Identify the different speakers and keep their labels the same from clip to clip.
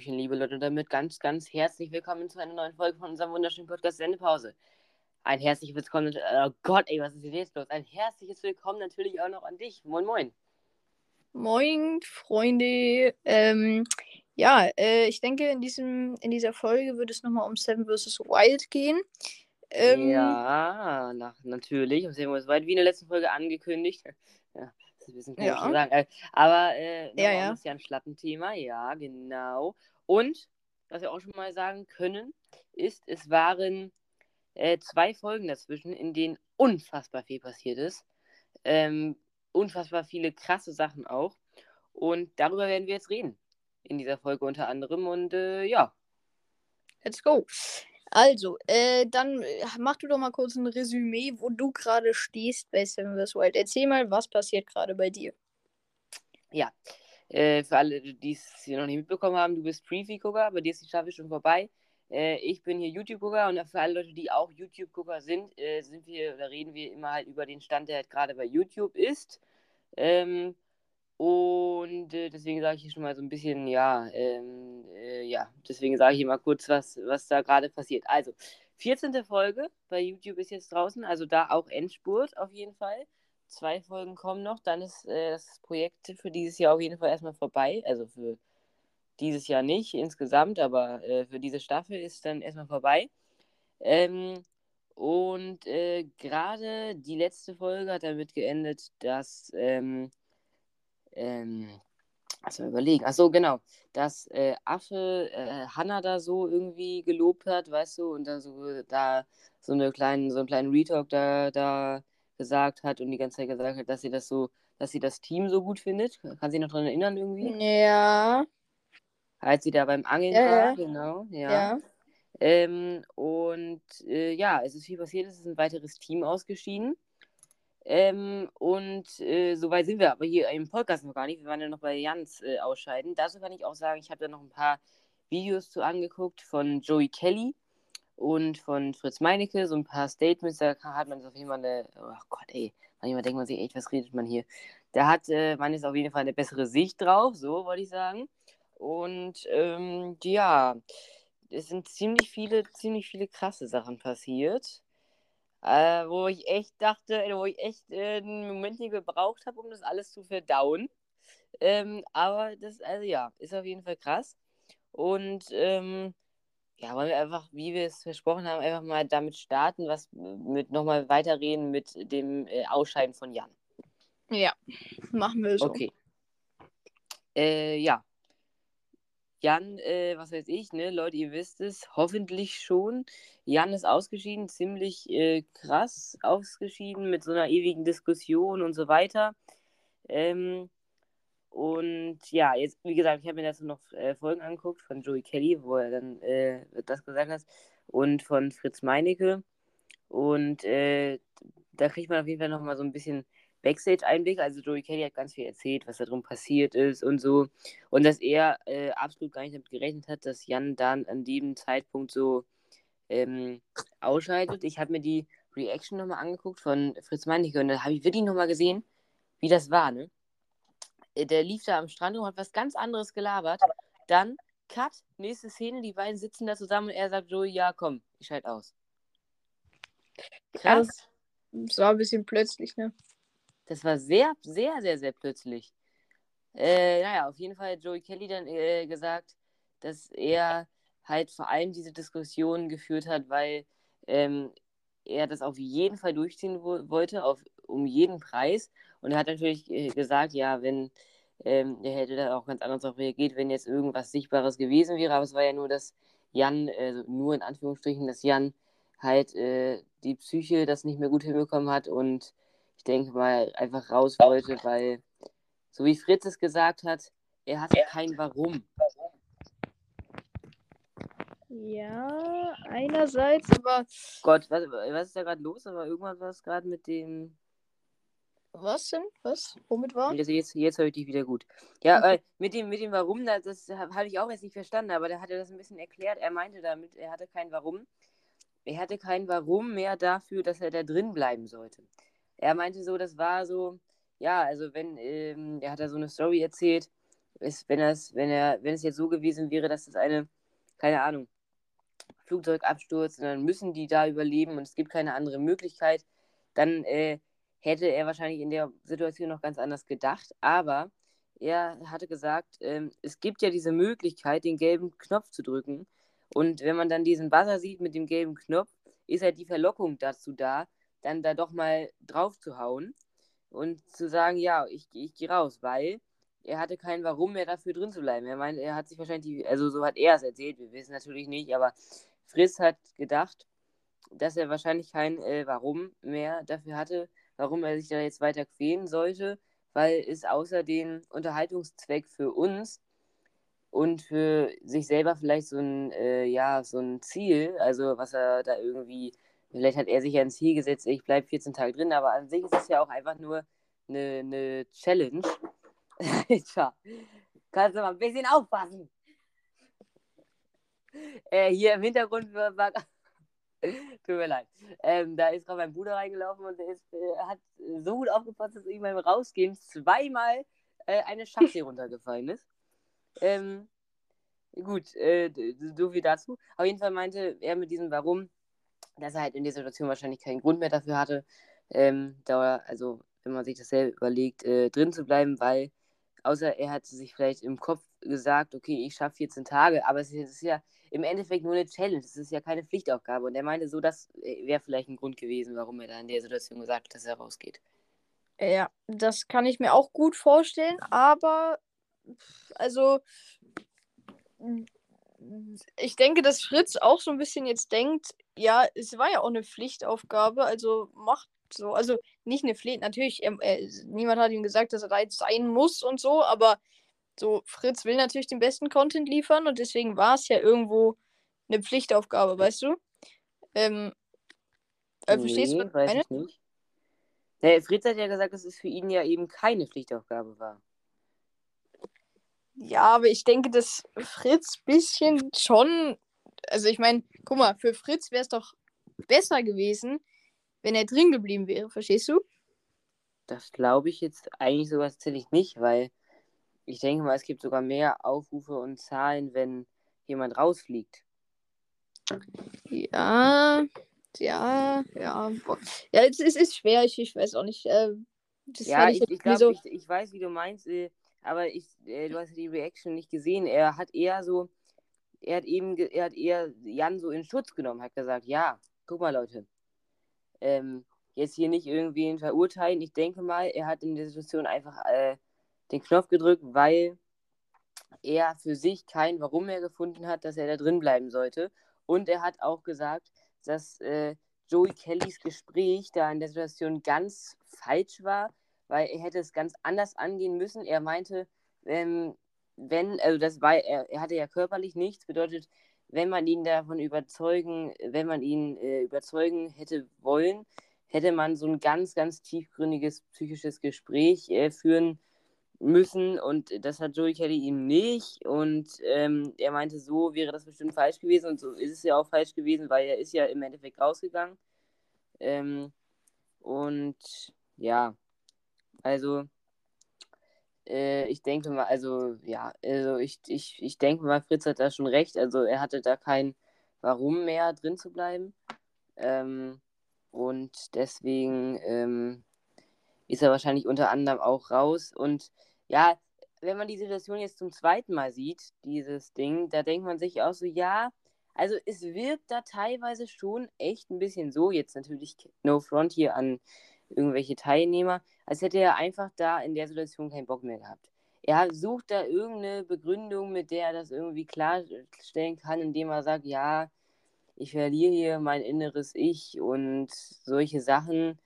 Speaker 1: Hallöchen, liebe Leute, und damit ganz, ganz herzlich willkommen zu einer neuen Folge von unserem wunderschönen Podcast Sendepause. Ein herzliches Willkommen, oh Gott, ey, was ist denn jetzt los? Ein herzliches Willkommen natürlich auch noch an dich. Moin, moin.
Speaker 2: Moin, Freunde. Ähm, ja, äh, ich denke, in, diesem, in dieser Folge wird es nochmal um Seven vs. Wild gehen.
Speaker 1: Ähm, ja, nach, natürlich. Um Seven vs. Wild, wie in der letzten Folge angekündigt. Ja, ist ein bisschen ja. zu sagen. Äh, aber äh,
Speaker 2: ja, ja.
Speaker 1: ist ja ein Schlappenthema. Ja, genau. Und, was wir auch schon mal sagen können, ist, es waren äh, zwei Folgen dazwischen, in denen unfassbar viel passiert ist. Ähm, unfassbar viele krasse Sachen auch. Und darüber werden wir jetzt reden. In dieser Folge unter anderem. Und äh, ja.
Speaker 2: Let's go. Also, äh, dann äh, mach du doch mal kurz ein Resümee, wo du gerade stehst bei Seven vs. Wild. Erzähl mal, was passiert gerade bei dir.
Speaker 1: Ja, äh, für alle, die es hier noch nicht mitbekommen haben, du bist Preview-Gucker, bei dir ist die Staffel schon vorbei. Äh, ich bin hier YouTube-Gucker und für alle Leute, die auch YouTube-Gucker sind, äh, sind wir oder reden wir immer halt über den Stand, der halt gerade bei YouTube ist. Ähm, und äh, deswegen sage ich hier schon mal so ein bisschen, ja, ähm, äh, ja, deswegen sage ich hier mal kurz, was, was da gerade passiert. Also, 14. Folge bei YouTube ist jetzt draußen, also da auch Endspurt auf jeden Fall. Zwei Folgen kommen noch, dann ist äh, das Projekt für dieses Jahr auf jeden Fall erstmal vorbei. Also für dieses Jahr nicht insgesamt, aber äh, für diese Staffel ist dann erstmal vorbei. Ähm, und äh, gerade die letzte Folge hat damit geendet, dass ähm, ähm, also überlegen. Achso, genau. Dass äh, Affe äh, Hannah da so irgendwie gelobt hat, weißt du, und da so, da so, eine kleinen, so einen kleinen Retalk da, da gesagt hat und die ganze Zeit gesagt hat, dass sie das so, dass sie das Team so gut findet. Kann sie noch daran erinnern irgendwie?
Speaker 2: Ja.
Speaker 1: Als sie da beim Angeln
Speaker 2: ja,
Speaker 1: war,
Speaker 2: ja.
Speaker 1: genau, ja.
Speaker 2: Ja.
Speaker 1: Ähm, und äh, ja, es ist viel passiert, es ist ein weiteres Team ausgeschieden. Ähm, und äh, soweit sind wir aber hier im Podcast noch gar nicht. Wir waren ja noch bei Jans äh, Ausscheiden. Dazu kann ich auch sagen, ich habe da noch ein paar Videos zu angeguckt von Joey Kelly und von Fritz Meinecke, so ein paar Statements. Da hat man auf jeden Fall eine. Oh Gott, ey. Manchmal denkt man sich, echt, was redet man hier? Da hat äh, man jetzt auf jeden Fall eine bessere Sicht drauf, so wollte ich sagen. Und ähm, ja, es sind ziemlich viele, ziemlich viele krasse Sachen passiert. Äh, wo ich echt dachte, wo ich echt äh, einen Moment hier gebraucht habe, um das alles zu verdauen. Ähm, aber das, also ja, ist auf jeden Fall krass. Und ähm, ja, wollen wir einfach, wie wir es versprochen haben, einfach mal damit starten, was mit nochmal weiterreden mit dem äh, Ausscheiden von Jan.
Speaker 2: Ja, machen wir so.
Speaker 1: Okay. Äh, ja, Jan, äh, was weiß ich, ne, Leute, ihr wisst es, hoffentlich schon. Jan ist ausgeschieden, ziemlich äh, krass ausgeschieden mit so einer ewigen Diskussion und so weiter. Ähm, und ja, jetzt, wie gesagt, ich habe mir dazu noch äh, Folgen angeguckt von Joey Kelly, wo er dann äh, das gesagt hat, und von Fritz Meinecke. Und äh, da kriegt man auf jeden Fall nochmal so ein bisschen Backstage-Einblick. Also Joey Kelly hat ganz viel erzählt, was da drum passiert ist und so. Und dass er äh, absolut gar nicht damit gerechnet hat, dass Jan dann an dem Zeitpunkt so ähm, ausscheidet. Ich habe mir die Reaction nochmal angeguckt von Fritz Meinecke und da habe ich wirklich nochmal gesehen, wie das war, ne? Äh, der lief da am Strand und hat was ganz anderes gelabert. Dann, Cut, nächste Szene, die beiden sitzen da zusammen und er sagt Joey, ja, komm, ich schalte aus.
Speaker 2: Krass. Ja, das war ein bisschen plötzlich, ne?
Speaker 1: Das war sehr, sehr, sehr, sehr plötzlich. Äh, naja, auf jeden Fall hat Joey Kelly dann äh, gesagt, dass er halt vor allem diese Diskussion geführt hat, weil ähm, er das auf jeden Fall durchziehen wo wollte, auf, um jeden Preis. Und er hat natürlich äh, gesagt, ja, wenn, ähm, er hätte da auch ganz anders darauf reagiert, wenn jetzt irgendwas Sichtbares gewesen wäre. Aber es war ja nur, dass Jan, äh, nur in Anführungsstrichen, dass Jan halt äh, die Psyche das nicht mehr gut hinbekommen hat und ich denke mal, einfach raus wollte, weil, so wie Fritz es gesagt hat, er hatte kein Warum.
Speaker 2: Ja, einerseits, aber.
Speaker 1: Gott, was, was ist da gerade los? Aber irgendwas war es gerade mit dem.
Speaker 2: Was denn? Was? Womit war?
Speaker 1: Also jetzt, jetzt höre ich dich wieder gut. Ja, okay. äh, mit, dem, mit dem Warum, das, das habe ich auch jetzt nicht verstanden, aber der hatte das ein bisschen erklärt. Er meinte damit, er hatte kein Warum. Er hatte kein Warum mehr dafür, dass er da drin bleiben sollte er meinte so, das war so, ja, also wenn, ähm, er hat da so eine Story erzählt, ist, wenn, das, wenn, er, wenn es jetzt so gewesen wäre, dass das eine, keine Ahnung, Flugzeugabsturz und dann müssen die da überleben und es gibt keine andere Möglichkeit, dann äh, hätte er wahrscheinlich in der Situation noch ganz anders gedacht. Aber er hatte gesagt, ähm, es gibt ja diese Möglichkeit, den gelben Knopf zu drücken. Und wenn man dann diesen Buzzer sieht mit dem gelben Knopf, ist halt die Verlockung dazu da, dann da doch mal drauf zu hauen und zu sagen, ja, ich, ich gehe raus, weil er hatte kein Warum mehr dafür drin zu bleiben. Er meint, er hat sich wahrscheinlich, die, also so hat er es erzählt, wir wissen natürlich nicht, aber Friss hat gedacht, dass er wahrscheinlich kein äh, Warum mehr dafür hatte, warum er sich da jetzt weiter quälen sollte, weil es außer den Unterhaltungszweck für uns und für sich selber vielleicht so ein, äh, ja, so ein Ziel, also was er da irgendwie, vielleicht hat er sich ja ein Ziel gesetzt, ich bleibe 14 Tage drin, aber an sich ist es ja auch einfach nur eine, eine Challenge. Tja, kannst du mal ein bisschen aufpassen. Äh, hier im Hintergrund war, Tut mir leid. Ähm, da ist gerade mein Bruder reingelaufen und der ist, äh, hat so gut aufgepasst, dass ihm beim Rausgehen zweimal äh, eine Chassis runtergefallen ist. Ähm, gut, äh, so viel dazu. Auf jeden Fall meinte er mit diesem Warum, dass er halt in der Situation wahrscheinlich keinen Grund mehr dafür hatte, ähm, da, also wenn man sich das selber überlegt, äh, drin zu bleiben, weil außer er hat sich vielleicht im Kopf gesagt, okay, ich schaffe 14 Tage, aber es ist ja im Endeffekt nur eine Challenge. Es ist ja keine Pflichtaufgabe. Und er meinte so, das äh, wäre vielleicht ein Grund gewesen, warum er da in der Situation gesagt hat, dass er rausgeht.
Speaker 2: Ja, das kann ich mir auch gut vorstellen, aber also ich denke, dass Fritz auch so ein bisschen jetzt denkt, ja, es war ja auch eine Pflichtaufgabe, also macht so, also nicht eine Pflicht, natürlich, er, er, niemand hat ihm gesagt, dass er da jetzt sein muss und so, aber so, Fritz will natürlich den besten Content liefern und deswegen war es ja irgendwo eine Pflichtaufgabe, weißt du? Ähm,
Speaker 1: äh, verstehst nee, du, was weiß meine? ich nicht. Der Fritz hat ja gesagt, dass es für ihn ja eben keine Pflichtaufgabe war.
Speaker 2: Ja, aber ich denke, dass Fritz bisschen schon. Also ich meine, guck mal, für Fritz wäre es doch besser gewesen, wenn er drin geblieben wäre, verstehst du?
Speaker 1: Das glaube ich jetzt eigentlich sowas tatsächlich nicht, weil ich denke mal, es gibt sogar mehr Aufrufe und Zahlen, wenn jemand rausfliegt.
Speaker 2: Ja, ja, ja. Ja, es, es ist schwer, ich, ich weiß auch nicht. Äh,
Speaker 1: ja, ich, ich, ich glaube, so... ich, ich weiß, wie du meinst, äh, aber ich, äh, du hast die Reaction nicht gesehen. Er hat eher so, er hat eben, er hat eher Jan so in Schutz genommen, hat gesagt, ja, guck mal, Leute, ähm, jetzt hier nicht irgendwie verurteilen. Ich denke mal, er hat in der Situation einfach äh, den Knopf gedrückt, weil er für sich kein Warum mehr gefunden hat, dass er da drin bleiben sollte. Und er hat auch gesagt, dass äh, Joey Kellys Gespräch da in der Situation ganz falsch war, weil er hätte es ganz anders angehen müssen. Er meinte, ähm, wenn, also das war, er, er hatte ja körperlich nichts, bedeutet, wenn man ihn davon überzeugen, wenn man ihn äh, überzeugen hätte wollen, hätte man so ein ganz, ganz tiefgründiges psychisches Gespräch äh, führen müssen. Und das hat Joey Kelly ihm nicht. Und ähm, er meinte, so wäre das bestimmt falsch gewesen. Und so ist es ja auch falsch gewesen, weil er ist ja im Endeffekt rausgegangen. Ähm, und ja, also äh, ich denke mal, also ja, also ich, ich, ich denke mal, Fritz hat da schon recht, also er hatte da kein Warum mehr drin zu bleiben. Ähm, und deswegen ähm, ist er wahrscheinlich unter anderem auch raus. Und ja, wenn man die Situation jetzt zum zweiten Mal sieht, dieses Ding, da denkt man sich auch so, ja, also es wirkt da teilweise schon echt ein bisschen so, jetzt natürlich no front hier an irgendwelche Teilnehmer, als hätte er einfach da in der Situation keinen Bock mehr gehabt. Er sucht da irgendeine Begründung, mit der er das irgendwie klarstellen kann, indem er sagt, ja, ich verliere hier mein inneres Ich und solche Sachen.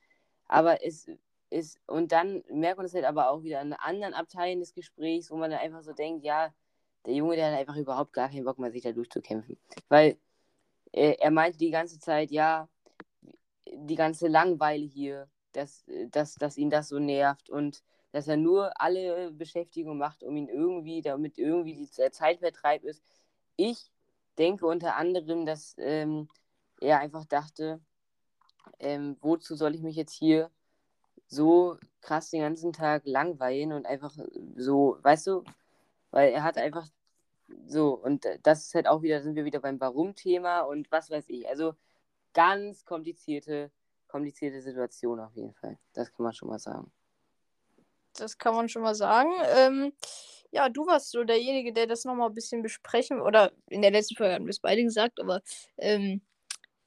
Speaker 1: Aber es ist, und dann merkt man es halt aber auch wieder an anderen Abteilen des Gesprächs, wo man dann einfach so denkt, ja, der Junge, der hat einfach überhaupt gar keinen Bock mehr, sich da durchzukämpfen. Weil äh, er meinte die ganze Zeit, ja, die ganze Langeweile hier, dass, dass, dass ihn das so nervt und dass er nur alle Beschäftigung macht, um ihn irgendwie, damit irgendwie die Zeitvertreib ist. Ich denke unter anderem, dass ähm, er einfach dachte, ähm, wozu soll ich mich jetzt hier so krass den ganzen Tag langweilen und einfach so, weißt du, Weil er hat einfach so, und das ist halt auch wieder, sind wir wieder beim Warum-Thema und was weiß ich. Also ganz komplizierte, komplizierte Situation auf jeden Fall. Das kann man schon mal sagen.
Speaker 2: Das kann man schon mal sagen. Ähm, ja, du warst so derjenige, der das nochmal ein bisschen besprechen, oder in der letzten Folge haben wir es beide gesagt, aber ähm,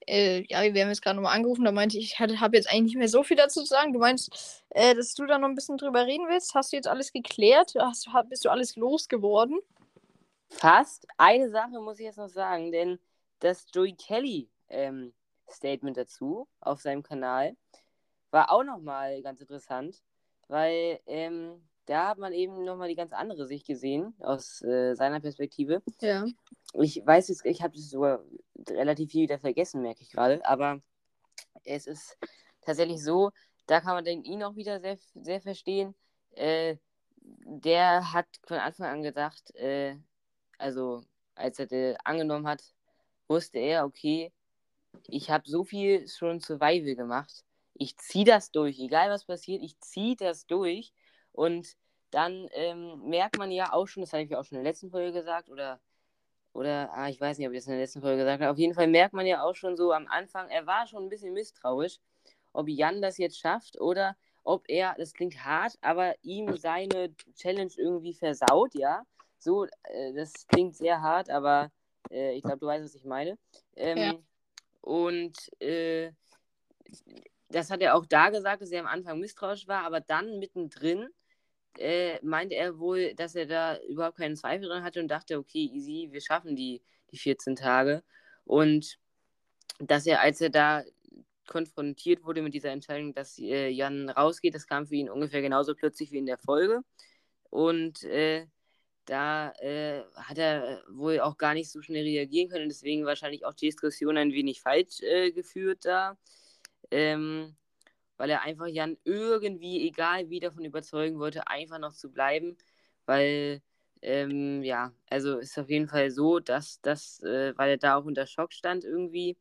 Speaker 2: äh, ja, wir haben jetzt gerade nochmal angerufen, da meinte ich, ich habe jetzt eigentlich nicht mehr so viel dazu zu sagen. Du meinst, äh, dass du da noch ein bisschen drüber reden willst? Hast du jetzt alles geklärt? Hast, bist du alles losgeworden?
Speaker 1: Fast. Eine Sache muss ich jetzt noch sagen, denn das Joey Kelly ähm, Statement dazu auf seinem Kanal war auch nochmal ganz interessant, weil ähm, da hat man eben nochmal die ganz andere Sicht gesehen, aus äh, seiner Perspektive.
Speaker 2: Ja.
Speaker 1: Ich weiß jetzt, ich habe das sogar relativ viel wieder vergessen, merke ich gerade, aber es ist tatsächlich so, da kann man den ihn auch wieder sehr, sehr verstehen. Äh, der hat von Anfang an gedacht, äh, also als er das angenommen hat, wusste er, okay, ich habe so viel schon Survival gemacht. Ich ziehe das durch, egal was passiert, ich ziehe das durch. Und dann ähm, merkt man ja auch schon, das habe ich ja auch schon in der letzten Folge gesagt, oder, oder ah, ich weiß nicht, ob ich das in der letzten Folge gesagt habe, auf jeden Fall merkt man ja auch schon so am Anfang, er war schon ein bisschen misstrauisch, ob Jan das jetzt schafft oder ob er, das klingt hart, aber ihm seine Challenge irgendwie versaut, ja. So, äh, das klingt sehr hart, aber äh, ich glaube, du weißt, was ich meine. Ähm, ja. Und äh, das hat er auch da gesagt, dass er am Anfang misstrauisch war, aber dann mittendrin äh, meinte er wohl, dass er da überhaupt keinen Zweifel dran hatte und dachte, okay, easy, wir schaffen die, die 14 Tage. Und dass er, als er da konfrontiert wurde mit dieser Entscheidung, dass äh, Jan rausgeht, das kam für ihn ungefähr genauso plötzlich wie in der Folge. Und äh, da äh, hat er wohl auch gar nicht so schnell reagieren können, deswegen wahrscheinlich auch die Diskussion ein wenig falsch äh, geführt da. Ähm, weil er einfach Jan irgendwie, egal wie, davon überzeugen wollte, einfach noch zu bleiben. Weil, ähm, ja, also ist auf jeden Fall so, dass das, äh, weil er da auch unter Schock stand irgendwie.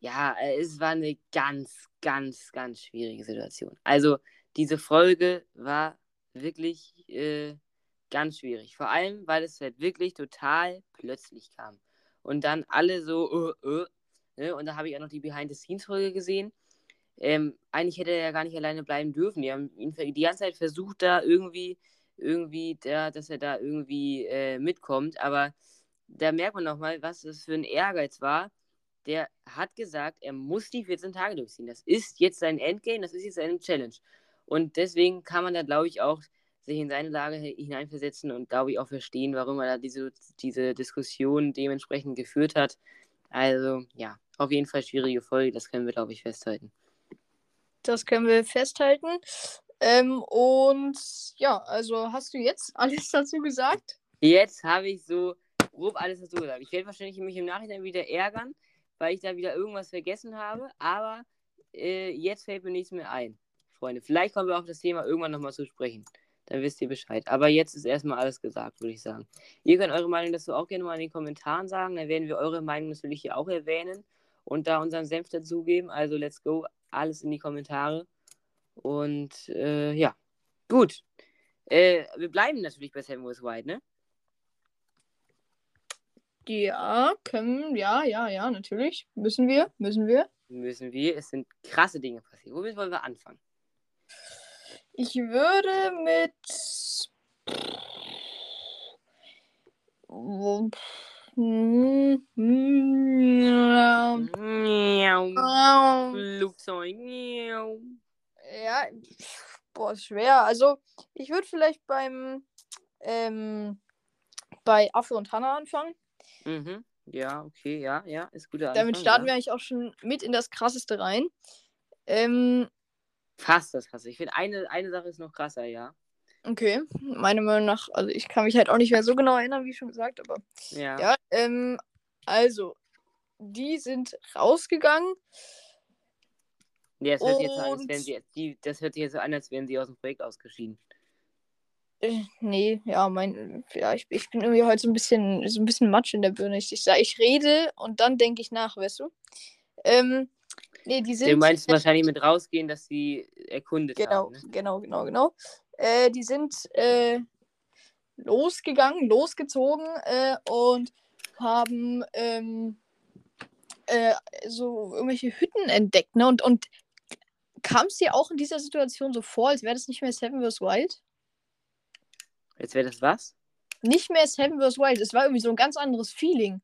Speaker 1: Ja, es war eine ganz, ganz, ganz schwierige Situation. Also, diese Folge war wirklich äh, ganz schwierig. Vor allem, weil es halt wirklich total plötzlich kam. Und dann alle so, uh, uh, ne? und da habe ich auch noch die Behind-the-Scenes-Folge gesehen. Ähm, eigentlich hätte er ja gar nicht alleine bleiben dürfen. Die haben ihn die ganze Zeit versucht, da irgendwie, irgendwie, da, dass er da irgendwie äh, mitkommt. Aber da merkt man nochmal, was das für ein Ehrgeiz war. Der hat gesagt, er muss die 14 Tage durchziehen. Das ist jetzt sein Endgame, das ist jetzt seine Challenge. Und deswegen kann man da, glaube ich, auch sich in seine Lage hineinversetzen und, glaube ich, auch verstehen, warum er da diese, diese Diskussion dementsprechend geführt hat. Also, ja, auf jeden Fall schwierige Folge, das können wir, glaube ich, festhalten.
Speaker 2: Das können wir festhalten. Ähm, und ja, also hast du jetzt alles dazu gesagt?
Speaker 1: Jetzt habe ich so grob alles dazu gesagt. Ich werde wahrscheinlich mich im Nachhinein wieder ärgern, weil ich da wieder irgendwas vergessen habe, aber äh, jetzt fällt mir nichts mehr ein, Freunde. Vielleicht kommen wir auf das Thema irgendwann nochmal zu sprechen. Dann wisst ihr Bescheid. Aber jetzt ist erstmal alles gesagt, würde ich sagen. Ihr könnt eure Meinung dazu auch gerne mal in den Kommentaren sagen. Dann werden wir eure Meinung natürlich hier auch erwähnen und da unseren Senf dazugeben. Also let's go alles in die Kommentare. Und äh, ja, gut. Äh, wir bleiben natürlich bei Sam West White, ne?
Speaker 2: Ja, können, ja, ja, ja, natürlich. Müssen wir, müssen wir.
Speaker 1: Müssen wir. Es sind krasse Dinge passiert. Womit wollen wir anfangen?
Speaker 2: Ich würde mit. Flugzeug. Ja, boah, ist schwer. Also, ich würde vielleicht beim ähm, bei Affe und Hanna anfangen.
Speaker 1: Mhm. Ja, okay, ja, ja, ist
Speaker 2: Anfang. Damit starten ja. wir eigentlich auch schon mit in das krasseste rein. Ähm,
Speaker 1: Fast das krasse. Ich finde, eine, eine Sache ist noch krasser, ja.
Speaker 2: Okay, meiner Meinung nach, also ich kann mich halt auch nicht mehr so genau erinnern, wie schon gesagt, aber ja, ja ähm, also, die sind rausgegangen.
Speaker 1: Nee, das hört, jetzt an, als wären sie, die, das hört sich jetzt so an, als wären sie aus dem Projekt ausgeschieden.
Speaker 2: Äh, nee, ja, mein, ja, ich, ich bin irgendwie heute so ein bisschen, so ein bisschen Matsch in der Birne. Ich, ich, ich rede und dann denke ich nach, weißt du? Ähm, nee, die sind.
Speaker 1: Du meinst wahrscheinlich mit rausgehen, dass sie erkundet
Speaker 2: genau,
Speaker 1: haben.
Speaker 2: Ne? Genau, genau, genau. Äh, die sind äh, losgegangen, losgezogen äh, und haben ähm, äh, so irgendwelche Hütten entdeckt, ne? Und, und kam es dir auch in dieser Situation so vor, als wäre das nicht mehr Seven vs. Wild?
Speaker 1: Jetzt wäre das was?
Speaker 2: Nicht mehr Seven vs. Wild. Es war irgendwie so ein ganz anderes Feeling.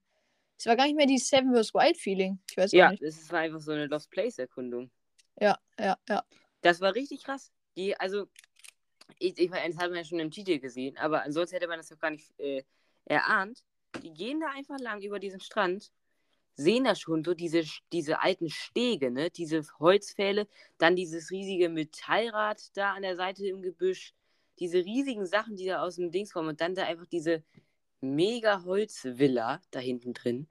Speaker 2: Es war gar nicht mehr die Seven vs. Wild Feeling. Ich weiß
Speaker 1: ja,
Speaker 2: nicht.
Speaker 1: es war einfach so eine Lost Place Erkundung.
Speaker 2: Ja, ja, ja.
Speaker 1: Das war richtig krass. Die, also, ich, ich meine, das hat man ja schon im Titel gesehen, aber ansonsten hätte man das doch gar nicht äh, erahnt. Die gehen da einfach lang über diesen Strand, sehen da schon so diese, diese alten Stege, ne? Diese Holzpfähle, dann dieses riesige Metallrad da an der Seite im Gebüsch, diese riesigen Sachen, die da aus dem Dings kommen und dann da einfach diese mega Holzvilla da hinten drin.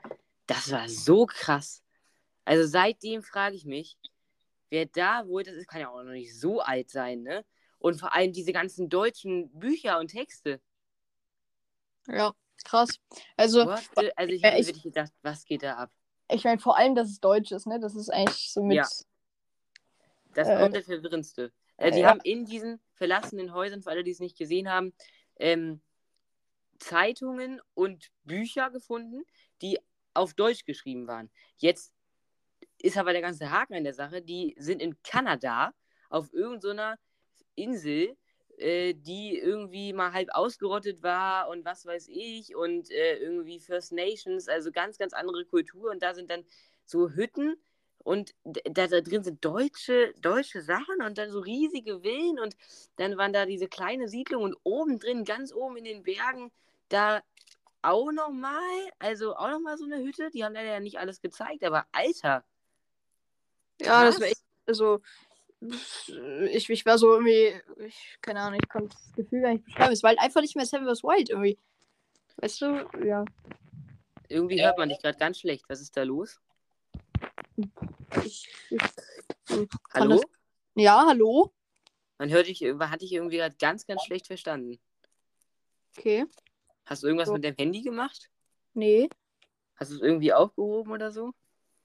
Speaker 1: Das war so krass. Also seitdem frage ich mich, wer da wohl, das ist, kann ja auch noch nicht so alt sein, ne? Und vor allem diese ganzen deutschen Bücher und Texte.
Speaker 2: Ja, krass. Also,
Speaker 1: What also ich
Speaker 2: äh,
Speaker 1: hätte
Speaker 2: ich-
Speaker 1: wirklich gedacht, was geht da ab?
Speaker 2: ich meine vor allem, dass es Deutsch ist, ne? Das ist eigentlich so mit.
Speaker 1: Ja. Das
Speaker 2: Äh,
Speaker 1: kommt der verwirrendste. Äh, die
Speaker 2: ja.
Speaker 1: haben in diesen verlassenen Häusern, für alle, die es nicht gesehen haben, ähm, Zeitungen und Bücher gefunden, die auf Deutsch geschrieben waren. Jetzt ist aber der ganze Haken an der Sache, die sind in Kanada auf irgendeiner Insel, äh, die irgendwie mal halb ausgerottet war und was weiß ich und äh, irgendwie First Nations, also ganz, ganz andere Kultur und da sind dann so Hütten und da, da drin sind deutsche, deutsche Sachen und dann so riesige Villen und dann waren da diese kleine Siedlung und oben drin, ganz oben in den Bergen, da auch nochmal, also auch nochmal so eine Hütte, die haben leider ja nicht alles gezeigt, aber Alter,
Speaker 2: Ja, das
Speaker 1: krass.
Speaker 2: war echt. Also, ich, ich war so irgendwie. Ich, keine Ahnung, ich konnte das Gefühl gar nicht beschreiben. Es war halt einfach nicht mehr Seven vs. Wild irgendwie. Weißt du? Ja.
Speaker 1: Irgendwie hört man dich gerade ganz schlecht. Was ist da los?
Speaker 2: Ich, ich,
Speaker 1: Hallo?
Speaker 2: Das, ja, hallo?
Speaker 1: Man hört dich, hatte dich irgendwie gerade ganz, ganz schlecht verstanden.
Speaker 2: Okay.
Speaker 1: Hast du irgendwas
Speaker 2: So.
Speaker 1: mit deinem Handy gemacht?
Speaker 2: Nee,
Speaker 1: Hast du es irgendwie aufgehoben oder so?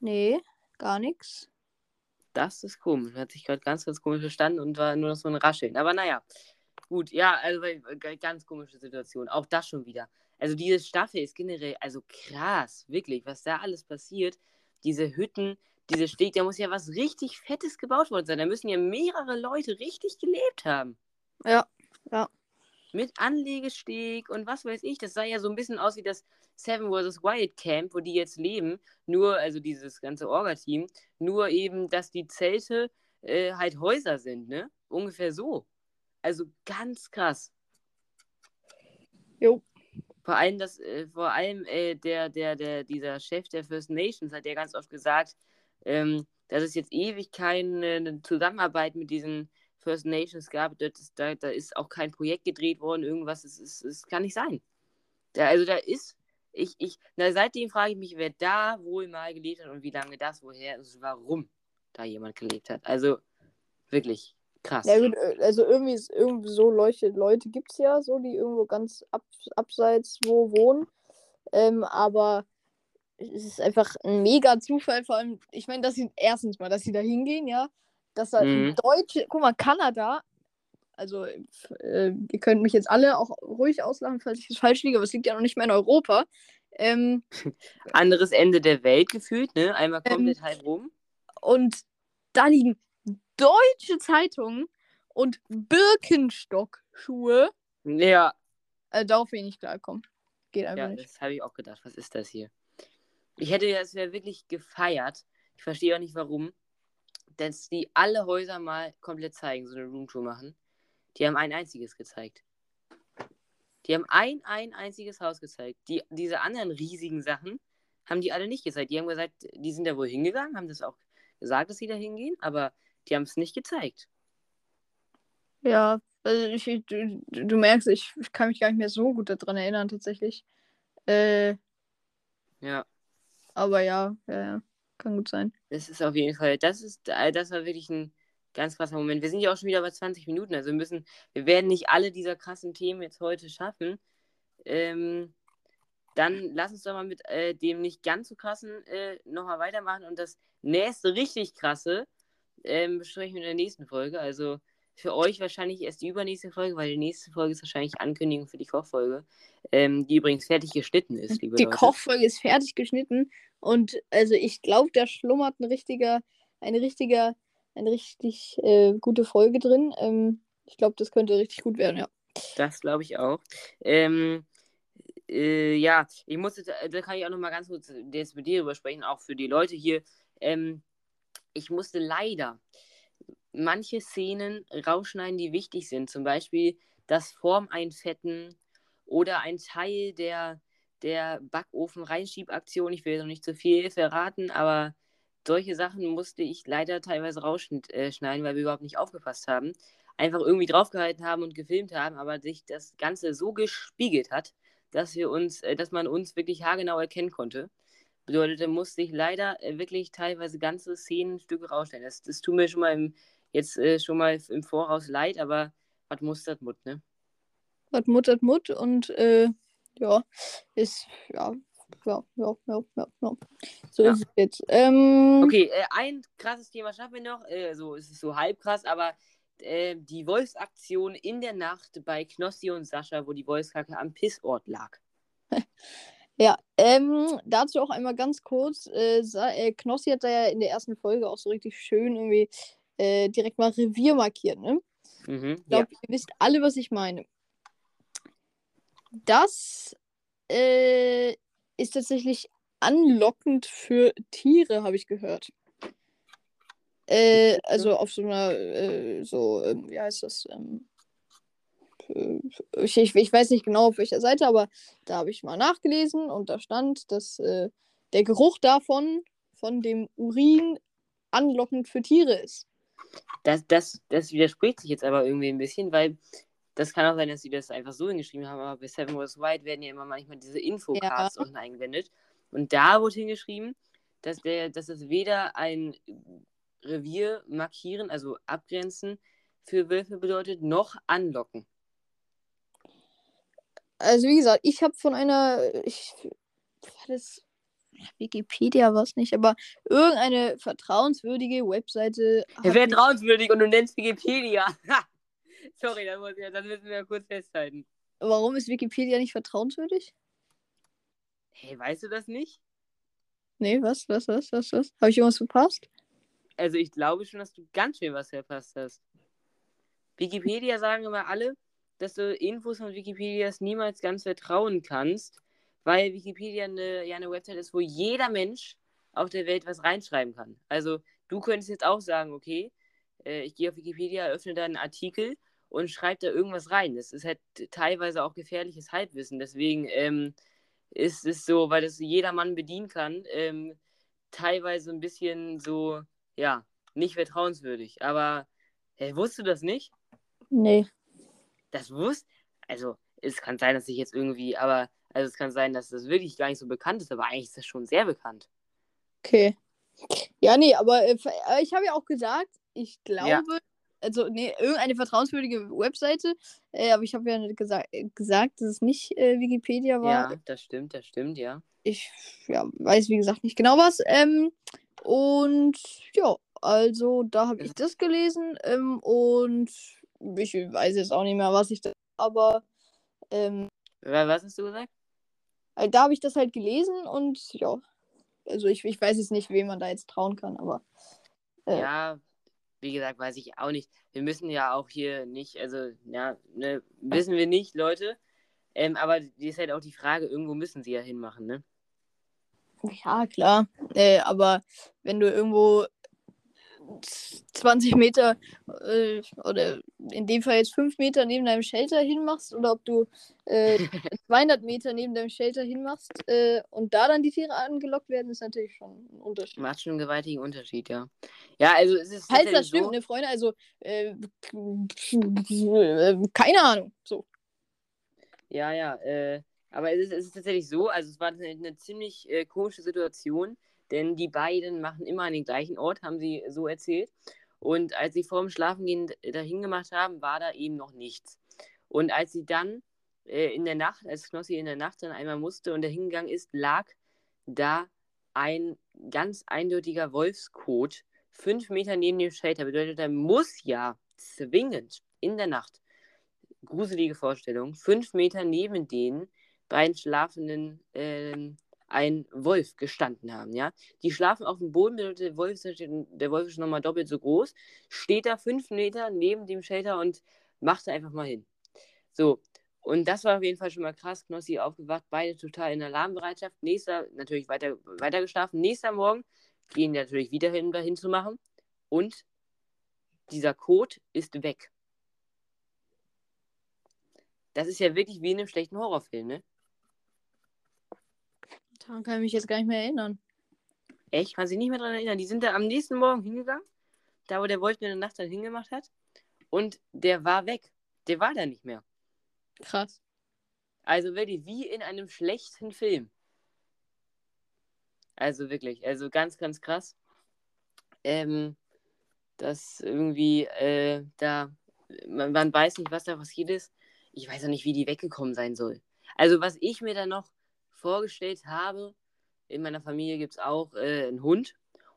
Speaker 2: nee, gar nichts.
Speaker 1: Das ist komisch. Hat sich gerade ganz, ganz komisch verstanden und war nur noch so ein Rascheln. Aber naja, gut, ja, also ganz komische Situation. Auch das schon wieder. Also diese Staffel ist generell, also krass, wirklich, was da alles passiert. Diese Hütten, diese Steg, da muss ja was richtig Fettes gebaut worden sein. Da müssen ja mehrere Leute richtig gelebt haben.
Speaker 2: Ja,
Speaker 1: Mit Anlegesteg und was weiß ich. Das sah ja so ein bisschen aus wie das Seven vs. Wild Camp, wo die jetzt leben. Nur, also dieses ganze Orga-Team. Nur eben, dass die Zelte äh, halt Häuser sind, ne? Ungefähr so. Also ganz krass.
Speaker 2: jo.
Speaker 1: Vor allem, das, äh, vor allem äh, der, der, der, dieser Chef der First Nations hat ja ganz oft gesagt, ähm, dass es jetzt ewig keine Zusammenarbeit mit diesen First Nations gab. Das da, da ist auch kein Projekt gedreht worden, irgendwas. Es, es, es kann nicht sein. Da, also da ist, ich, ich, na, seitdem frage ich mich, wer da wohl mal gelebt hat und wie lange das woher ist, warum da jemand gelebt hat. Also wirklich krass.
Speaker 2: Ja gut, äh, also irgendwie, ist- irgendwie so Leute, Leute gibt es ja so, die irgendwo ganz ab, abseits wo wohnen. Ähm, aber es ist einfach ein mega Zufall, vor allem, ich meine, dass sie erstens mal, dass sie da hingehen, ja. Dass da
Speaker 1: Mhm.
Speaker 2: Deutsche, guck mal, Kanada, also äh, ihr könnt mich jetzt alle auch ruhig auslachen, falls ich es falsch liege, aber es liegt ja noch nicht mehr in Europa. Ähm,
Speaker 1: Anderes Ende der Welt gefühlt, ne? Einmal
Speaker 2: Ähm,
Speaker 1: komplett halb rum.
Speaker 2: und da liegen deutsche Zeitungen und Birkenstock-Schuhe.
Speaker 1: Ja,
Speaker 2: Äh, darauf will ich nicht klarkommen. Geht einfach
Speaker 1: ja,
Speaker 2: nicht.
Speaker 1: das habe ich auch gedacht. Was ist das hier? Ich hätte ja, es wäre wirklich gefeiert. Ich verstehe auch nicht warum. Dass die alle Häuser mal komplett zeigen, so eine Roomtour machen. Die haben ein einziges gezeigt. Die haben ein, ein einziges Haus gezeigt. Die, diese anderen riesigen Sachen haben die alle nicht gezeigt. Die haben gesagt, die sind da wohl hingegangen, haben das auch gesagt, dass sie da hingehen, aber die haben es nicht gezeigt.
Speaker 2: Ja, also ich, du, du merkst, ich, ich kann mich gar nicht mehr so gut daran erinnern, tatsächlich. Äh,
Speaker 1: Ja.
Speaker 2: aber ja, ja, ja, kann gut sein.
Speaker 1: Das ist auf jeden Fall, das ist, äh, das war wirklich ein ganz krasser Moment. Wir sind ja auch schon wieder bei 20 Minuten, also wir müssen, wir werden nicht alle dieser krassen Themen jetzt heute schaffen. Ähm, dann lass uns doch mal mit äh, dem nicht ganz so krassen äh, nochmal weitermachen und das nächste richtig krasse ähm, besprechen wir in der nächsten Folge. Also für euch wahrscheinlich erst die übernächste Folge, weil die nächste Folge ist wahrscheinlich Ankündigung für die Kochfolge, ähm, die übrigens fertig geschnitten ist, liebe
Speaker 2: Die
Speaker 1: Leute.
Speaker 2: Kochfolge ist fertig geschnitten und also ich glaube, da schlummert ein richtiger, ein richtiger, eine richtig äh, gute Folge drin. Ähm, ich glaube, das könnte richtig gut werden, ja.
Speaker 1: Das glaube ich auch. Ähm, äh, ja, ich muss jetzt, äh, da kann ich auch noch mal ganz kurz jetzt mit dir drüber sprechen, auch für die Leute hier. Ähm, ich musste leider manche Szenen rausschneiden, die wichtig sind. Zum Beispiel das Formeinfetten oder ein Teil der, der Backofen-Reinschiebaktion. Ich will noch nicht zu viel verraten, aber solche Sachen musste ich leider teilweise rausschneiden, weil wir überhaupt nicht aufgepasst haben. Einfach irgendwie draufgehalten haben und gefilmt haben, aber sich das Ganze so gespiegelt hat, dass wir uns, äh, dass man uns wirklich haargenau erkennen konnte. Bedeutet, da musste ich leider äh, wirklich teilweise ganze Szenenstücke rausstellen. Das, das tut mir schon mal im, jetzt äh, schon mal im Voraus leid, aber was muss das Mut, ne?
Speaker 2: Hat Mut, hat Mut und äh, ja, ist, ja, ja, ja, ja, ja, ja. So
Speaker 1: Ja.
Speaker 2: ist es jetzt. Ähm,
Speaker 1: Okay, äh, ein krasses Thema schaffen wir noch. Äh, so es ist so halb krass, aber äh, die Wolfsaktion in der Nacht bei Knossi und Sascha, wo die Wolfskacke am Pissort lag.
Speaker 2: Ja, ähm, dazu auch einmal ganz kurz. Äh, äh, Knossi hat da ja in der ersten Folge auch so richtig schön irgendwie äh, direkt mal Revier markiert, ne?
Speaker 1: Mhm,
Speaker 2: Ich glaube, ihr wisst alle, was ich meine. Das äh, ist tatsächlich anlockend für Tiere, habe ich gehört. Äh, also auf so einer, äh, so, ähm, wie heißt das? Ähm, äh, ich, ich, ich weiß nicht genau auf welcher Seite, aber da habe ich mal nachgelesen und da stand, dass äh, der Geruch davon, von dem Urin, anlockend für Tiere ist.
Speaker 1: Das, das, das widerspricht sich jetzt aber irgendwie ein bisschen, weil das kann auch sein, dass sie das einfach so hingeschrieben haben, aber bei Seven Wars White werden ja immer manchmal diese Infocards unten eingeblendet. Und da wurde hingeschrieben, dass, der, dass es weder ein Revier markieren, also abgrenzen für Wölfe bedeutet, noch anlocken.
Speaker 2: Also wie gesagt, ich habe von einer, ich, war das Wikipedia war es nicht, aber irgendeine vertrauenswürdige Webseite.
Speaker 1: Ja, vertrauenswürdig und du nennst Wikipedia. Sorry, das, muss, ja, das müssen wir kurz festhalten.
Speaker 2: Warum ist Wikipedia nicht vertrauenswürdig?
Speaker 1: Hey, weißt du das nicht?
Speaker 2: Nee, was, was, was, was, was? Habe ich irgendwas verpasst?
Speaker 1: Also ich glaube schon, dass du ganz schön was verpasst hast. Wikipedia sagen immer alle, dass du Infos von Wikipedias niemals ganz vertrauen kannst, weil Wikipedia eine, ja eine Website ist, wo jeder Mensch auf der Welt was reinschreiben kann. Also du könntest jetzt auch sagen, okay, äh, ich gehe auf Wikipedia, öffne da einen Artikel und schreibe da irgendwas rein. Das ist halt teilweise auch gefährliches Halbwissen. Deswegen ähm, ist es so, weil das jedermann bedienen kann, ähm, teilweise ein bisschen so, ja, nicht vertrauenswürdig. Aber hey, wusstest du das nicht?
Speaker 2: Nee.
Speaker 1: Das wusst, also es kann sein, dass ich jetzt irgendwie, aber also es kann sein, dass das wirklich gar nicht so bekannt ist, aber eigentlich ist das schon sehr bekannt.
Speaker 2: Okay. Ja, nee, aber äh, äh, ich habe ja auch gesagt, ich glaube, also, nee, irgendeine vertrauenswürdige Webseite, äh, aber ich habe ja gesa gesagt, dass es nicht äh, Wikipedia war.
Speaker 1: Ja, das stimmt, das stimmt, ja.
Speaker 2: Ich ja, weiß, wie gesagt, nicht genau was. Ähm, und ja, also da habe ich das gelesen ähm, und ich weiß jetzt auch nicht mehr, was ich da, aber ähm,
Speaker 1: Wa- Was hast du gesagt?
Speaker 2: Äh, da habe ich das halt gelesen und ja, also ich, ich weiß jetzt nicht, wem man da jetzt trauen kann, aber Äh.
Speaker 1: Ja, wie gesagt, weiß ich auch nicht. Wir müssen ja auch hier nicht, also, ja, ne, wissen wir nicht, Leute. Ähm, aber die ist halt auch die Frage, irgendwo müssen sie ja hinmachen, ne?
Speaker 2: ja, klar. Äh, aber wenn du irgendwo 20 Meter äh, oder in dem Fall jetzt 5 Meter neben deinem Shelter hinmachst oder ob du äh, 200 Meter neben deinem Shelter hinmachst äh, und da dann die Tiere angelockt werden, ist natürlich schon ein Unterschied.
Speaker 1: Macht schon einen gewaltigen Unterschied, ja. Ja, also es ist
Speaker 2: Falls
Speaker 1: tatsächlich
Speaker 2: das stimmt,
Speaker 1: so,
Speaker 2: ne, Freunde, also äh, keine Ahnung. So.
Speaker 1: Ja, ja, äh, aber es ist, es ist tatsächlich so, also es war eine, eine ziemlich äh, komische Situation, denn die beiden machen immer an den gleichen Ort, haben sie so erzählt. Und als sie vorm Schlafengehen d- dahin gemacht haben, war da eben noch nichts. Und als sie dann äh, in der Nacht, als Knossi in der Nacht dann einmal musste und dahin gegangen ist, lag da ein ganz eindeutiger Wolfskot fünf Meter neben dem Shelter. Bedeutet, da muss ja zwingend in der Nacht, gruselige Vorstellung, fünf Meter neben den beiden Schlafenden ähm, ein Wolf gestanden haben, ja. Die schlafen auf dem Boden, der Wolf, der Wolf ist nochmal doppelt so groß, steht da fünf Meter neben dem Shelter und macht da einfach mal hin. So, und das war auf jeden Fall schon mal krass. Knossi aufgewacht, beide total in Alarmbereitschaft. Nächster, natürlich weiter, weiter geschlafen. Nächster Morgen gehen die natürlich wieder hin, dahin zu machen. Und dieser Code ist weg. Das ist ja wirklich wie in einem schlechten Horrorfilm, ne?
Speaker 2: Daran kann ich mich jetzt gar nicht mehr erinnern.
Speaker 1: Echt? Kann sich nicht mehr daran erinnern. Die sind da am nächsten Morgen hingegangen, da wo der Wolf mir in der Nacht dann hingemacht hat. Und der war weg. Der war da nicht mehr.
Speaker 2: Krass.
Speaker 1: Also wirklich wie in einem schlechten Film. Also wirklich, also ganz, ganz krass. Ähm, dass irgendwie äh, da, man, man, weiß nicht, was da passiert ist. Ich weiß auch nicht, wie die weggekommen sein soll. Also was ich mir da noch vorgestellt habe, in meiner Familie gibt es auch äh, einen Hund.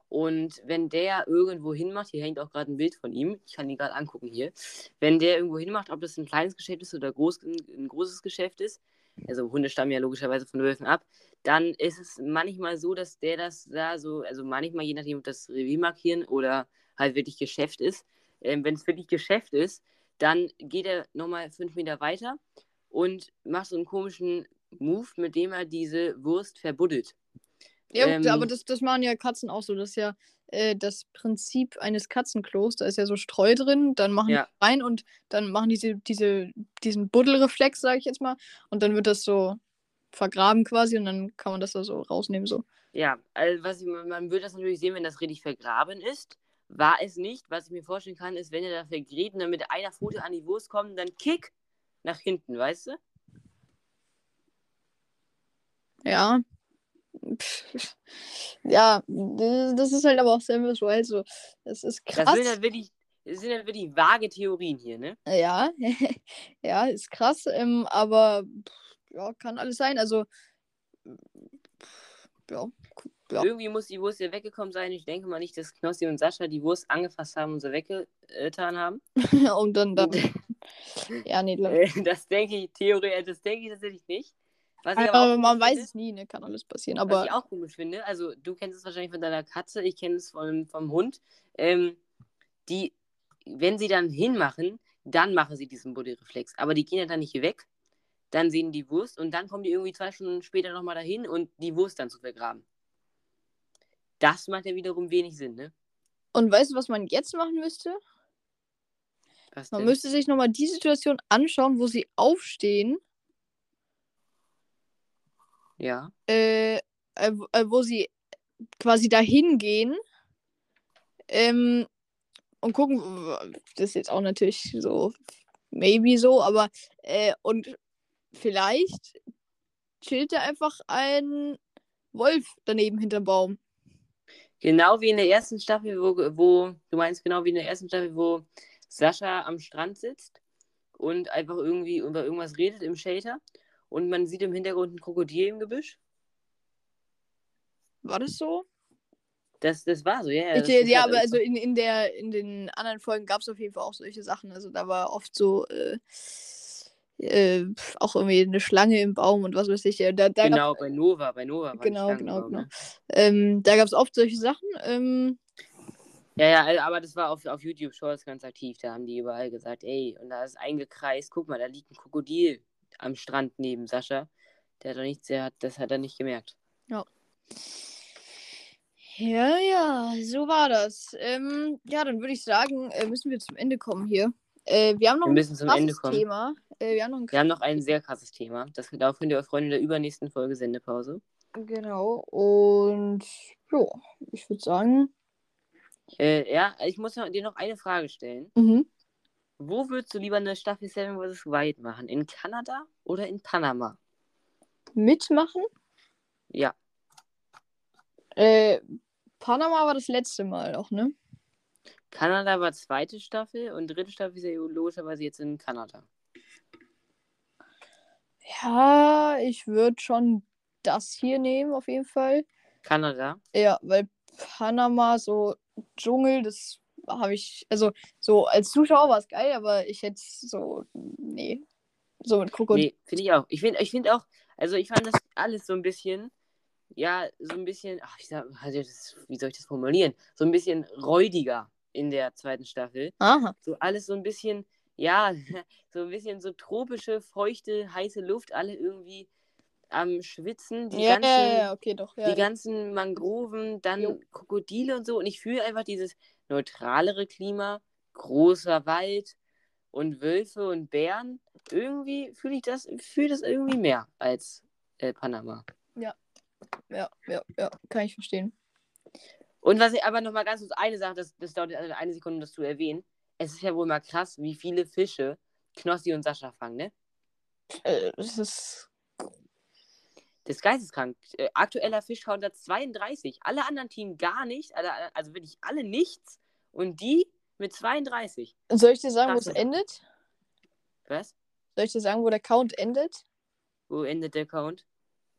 Speaker 1: Und wenn der irgendwo hinmacht, hier hängt auch gerade ein Bild von ihm, ich kann ihn gerade angucken hier, wenn der irgendwo hinmacht, ob das ein kleines Geschäft ist oder groß, ein großes Geschäft ist, also Hunde stammen ja logischerweise von Wölfen ab, dann ist es manchmal so, dass der das da so, also manchmal, je nachdem, ob das Revier markieren oder halt wirklich Geschäft ist, ähm, wenn es wirklich Geschäft ist, dann geht er nochmal fünf Meter weiter und macht so einen komischen Move, mit dem er diese Wurst verbuddelt.
Speaker 2: Ja, ähm, aber das, das machen ja Katzen auch so. Das ist ja äh, das Prinzip eines Katzenklos. Da ist ja so Streu drin, dann machen ja. die rein und dann machen diese, diese, diesen Buddelreflex, sage ich jetzt mal. Und dann wird das so vergraben quasi und dann kann man das da so rausnehmen. So.
Speaker 1: Ja, also was ich, man würde das natürlich sehen, wenn das richtig vergraben ist. War es nicht. Was ich mir vorstellen kann, ist, wenn er da vergräbt und dann mit einer Pfote an die Wurst kommt, dann Kick nach hinten, weißt du?
Speaker 2: Ja, ja, das ist halt aber auch sehr visuell so. Das ist krass. Das
Speaker 1: sind halt wirklich, das sind halt wirklich vage Theorien hier, ne?
Speaker 2: Ja, ja, ist krass, ähm, aber ja, kann alles sein. Also, ja,
Speaker 1: ja. Irgendwie muss die Wurst ja weggekommen sein. Ich denke mal nicht, dass Knossi und Sascha die Wurst angefasst haben und sie weggetan haben.
Speaker 2: und dann, dann. ja, nee,
Speaker 1: das denke ich, Theorie, das denke ich tatsächlich nicht.
Speaker 2: Was ich aber, aber man weiß finde, es nie, ne? Kann alles passieren. Aber
Speaker 1: was ich auch komisch finde, also du kennst es wahrscheinlich von deiner Katze, ich kenne es vom, vom Hund. Ähm, die, wenn sie dann hinmachen, dann machen sie diesen Bodyreflex. Aber die gehen ja dann nicht weg. Dann sehen die Wurst und dann kommen die irgendwie zwei Stunden später nochmal dahin und die Wurst dann zu vergraben. Das macht ja wiederum wenig Sinn, ne?
Speaker 2: Und weißt du, was man jetzt machen müsste? man müsste sich nochmal die Situation anschauen, wo sie aufstehen
Speaker 1: ja.
Speaker 2: Äh, äh, äh, wo sie quasi dahin gehen ähm, und gucken, das ist jetzt auch natürlich so, maybe so, aber äh, und vielleicht chillt da einfach ein Wolf daneben hinterm Baum.
Speaker 1: Genau wie in der ersten Staffel, wo, wo, du meinst genau wie in der ersten Staffel, wo Sascha am Strand sitzt und einfach irgendwie über irgendwas redet im Shelter und man sieht im Hintergrund ein Krokodil im Gebüsch.
Speaker 2: War das so?
Speaker 1: Das, das war so, ja.
Speaker 2: Ich, ja, aber also in, in, der, in den anderen Folgen gab es auf jeden Fall auch solche Sachen. Also da war oft so äh, äh, auch irgendwie eine Schlange im Baum und was weiß ich. Da, da
Speaker 1: genau, bei Nova, bei Nova.
Speaker 2: Genau, genau, genau. Ne? Ähm, da gab es oft solche Sachen. Ähm,
Speaker 1: ja, ja, aber das war auf, auf YouTube Shorts ganz aktiv. Da haben die überall gesagt, ey, und da ist eingekreist, guck mal, da liegt ein Krokodil am Strand neben Sascha. Der hat doch nichts, der hat, das hat er nicht gemerkt.
Speaker 2: Ja. Ja, ja, so war das. Ähm, ja, dann würde ich sagen, äh, müssen wir zum Ende kommen hier. Äh, wir haben noch
Speaker 1: wir ein krasses
Speaker 2: Thema.
Speaker 1: Äh, wir, haben noch ein wir haben noch ein sehr krasses Thema. Das, darauf könnt ihr euch freuen in der übernächsten Folge Sendepause.
Speaker 2: Genau. Und ja, ich würde sagen.
Speaker 1: Äh, ja, ich muss dir noch eine Frage stellen.
Speaker 2: Mhm.
Speaker 1: Wo würdest du lieber eine Staffel Seven vs. Wild machen? In Kanada oder in Panama?
Speaker 2: Mitmachen?
Speaker 1: Ja.
Speaker 2: Äh, Panama war das letzte Mal auch, ne?
Speaker 1: Kanada war zweite Staffel und dritte Staffel ist ja logischerweise jetzt in Kanada.
Speaker 2: Ja, ich würde schon das hier nehmen, auf jeden Fall.
Speaker 1: Kanada?
Speaker 2: Ja, weil Panama so Dschungel, das habe ich, also so als Zuschauer war es geil, aber ich hätte so, nee, so mit Krokodil.
Speaker 1: Nee, finde ich auch. Ich finde ich find auch, also ich fand das alles so ein bisschen, ja, so ein bisschen, ach, ich sag, also das, wie soll ich das formulieren? So ein bisschen räudiger in der zweiten Staffel.
Speaker 2: Aha.
Speaker 1: So alles so ein bisschen, ja, so ein bisschen so tropische, feuchte, heiße Luft, alle irgendwie am Schwitzen. Die
Speaker 2: Ja,
Speaker 1: ganzen,
Speaker 2: ja, ja, okay, doch. Ja,
Speaker 1: die
Speaker 2: ja.
Speaker 1: ganzen Mangroven, dann
Speaker 2: Jo.
Speaker 1: Krokodile und so. Und ich fühle einfach dieses neutralere Klima, großer Wald und Wölfe und Bären. Irgendwie fühle ich das, fühle das irgendwie mehr als äh, Panama.
Speaker 2: ja, ja, ja, kann ich verstehen.
Speaker 1: Und was ich aber noch mal ganz kurz eine Sache, das, das dauert eine Sekunde, um das zu erwähnen. Es ist ja wohl mal krass, wie viele Fische Knossi und Sascha fangen, ne?
Speaker 2: Äh, das ist,
Speaker 1: Das ist geisteskrank. Äh, aktueller Fischcount hat 32. Alle anderen Teams gar nicht. Also wirklich alle nichts. Und die mit 32.
Speaker 2: soll ich dir sagen, wo es endet?
Speaker 1: Was?
Speaker 2: Soll ich dir sagen, wo der Count endet?
Speaker 1: Wo endet der Count?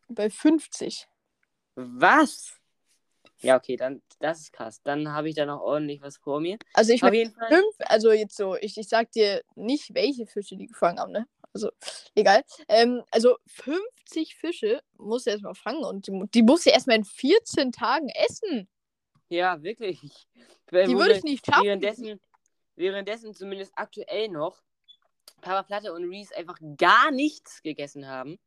Speaker 2: Bei 50.
Speaker 1: Was? Ja, okay, dann das ist krass. Dann habe ich da noch ordentlich was vor mir.
Speaker 2: Also ich meine, fünf, also jetzt so, ich, ich sag dir nicht, welche Fische die gefangen haben, ne? Also, egal. Ähm, also 50 Fische muss er erstmal fangen und die, die muss er erstmal in 14 Tagen essen.
Speaker 1: Ja, wirklich.
Speaker 2: Die würde ich nicht schaffen.
Speaker 1: Währenddessen, währenddessen zumindest aktuell noch Papa Platte und Reese einfach gar nichts gegessen haben.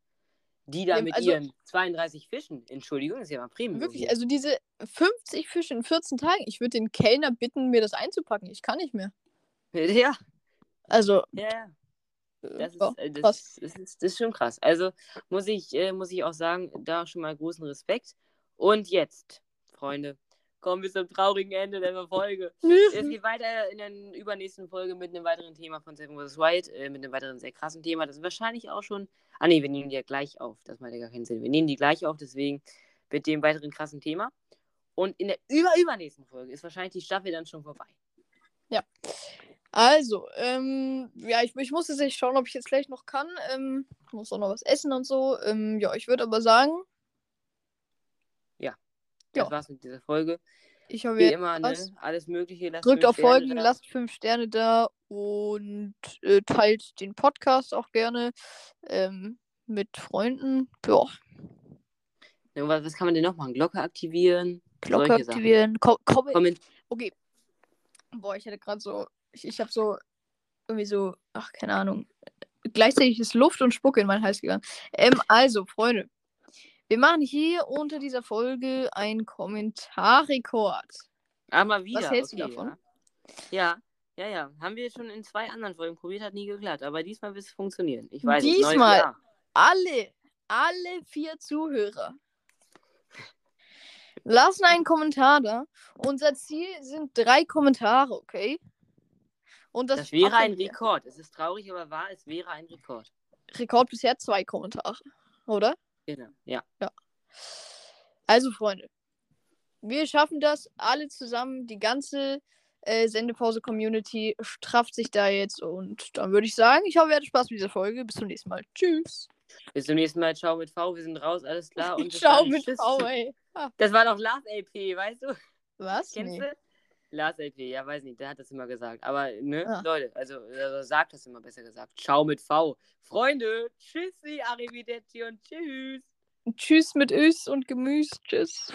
Speaker 1: Die da
Speaker 2: Ja,
Speaker 1: mit
Speaker 2: also-
Speaker 1: ihren 32 Fischen, Entschuldigung, ist ja mal Premium.
Speaker 2: Wirklich, also diese 50 Fische in 14 Tagen, ich würde den Kellner bitten, mir das einzupacken. Ich kann nicht mehr.
Speaker 1: Ja,
Speaker 2: Also,
Speaker 1: ja, ja.
Speaker 2: äh,
Speaker 1: Das ist,
Speaker 2: ja,
Speaker 1: äh, das, das, ist, das ist schon krass. Also muss ich, äh, muss ich auch sagen, da schon mal großen Respekt. Und jetzt, Freunde, kommen wir zum traurigen Ende der Folge. Es geht weiter in der übernächsten Folge mit einem weiteren Thema von Seven vs. Wild, äh, mit einem weiteren sehr krassen Thema. Das ist wahrscheinlich auch schon. Ah, nee, wir nehmen die ja gleich auf. Das macht ja gar keinen Sinn. Wir nehmen die gleich auf, deswegen mit dem weiteren krassen Thema. Und in der über übernächsten Folge ist wahrscheinlich die Staffel dann schon vorbei.
Speaker 2: Also, ähm, ja, ich, ich muss jetzt echt schauen, ob ich jetzt gleich noch kann. Ähm, muss auch noch was essen und so. Ähm, ja, ich würde aber sagen,
Speaker 1: Das war's mit dieser Folge.
Speaker 2: ich habe
Speaker 1: Wie immer, ne? Alles Mögliche. lasst
Speaker 2: Drückt auf Folgen,
Speaker 1: da.
Speaker 2: lasst fünf Sterne da und äh, teilt den Podcast auch gerne ähm, mit Freunden. Ja,
Speaker 1: Ja, was, was kann man denn noch machen? Glocke aktivieren.
Speaker 2: Glocke
Speaker 1: solche
Speaker 2: aktivieren. Ko Kom
Speaker 1: Komment
Speaker 2: okay. Boah, ich hatte gerade so, ich, ich habe so irgendwie so, ach, keine Ahnung. Gleichzeitig ist Luft und Spucke in mein Hals gegangen. Ähm, also, Freunde, wir machen hier unter dieser Folge einen Kommentarrekord.
Speaker 1: Mal wieder.
Speaker 2: hältst du
Speaker 1: okay,
Speaker 2: davon?
Speaker 1: Ja. ja, ja, ja. Haben wir schon in zwei anderen Folgen probiert, hat nie geklappt. Aber diesmal wird es funktionieren. Ich weiß
Speaker 2: Diesmal. Alle, alle vier Zuhörer lassen einen Kommentar da. Unser Ziel sind drei Kommentare, okay? Und das,
Speaker 1: Das wäre ein. Rekord. Es ist traurig, aber wahr, es wäre ein Rekord.
Speaker 2: Rekord bisher zwei Kommentare, oder?
Speaker 1: Genau. Ja.
Speaker 2: Also, Freunde, wir schaffen das alle zusammen. Die ganze äh, Sendepause-Community strafft sich da jetzt. Und dann würde ich sagen, ich hoffe, ihr hattet Spaß mit dieser Folge. Bis zum nächsten Mal. Tschüss.
Speaker 1: Bis zum nächsten Mal. Ciao mit V. Wir sind raus. Alles klar. Und
Speaker 2: Ciao mit
Speaker 1: Tschüss.
Speaker 2: V, ey. Ah,
Speaker 1: Das war doch Lars LP, weißt du?
Speaker 2: was?
Speaker 1: Kennst
Speaker 2: Nee.
Speaker 1: du? Lars LP, ja, weiß nicht, der hat das immer gesagt. Aber, ne,
Speaker 2: Ah.
Speaker 1: Leute, also, also sagt das immer besser gesagt. Ciao mit V. Freunde, tschüssi, arrivederci und tschüss.
Speaker 2: Tschüss mit Ös und Gemüse. Tschüss.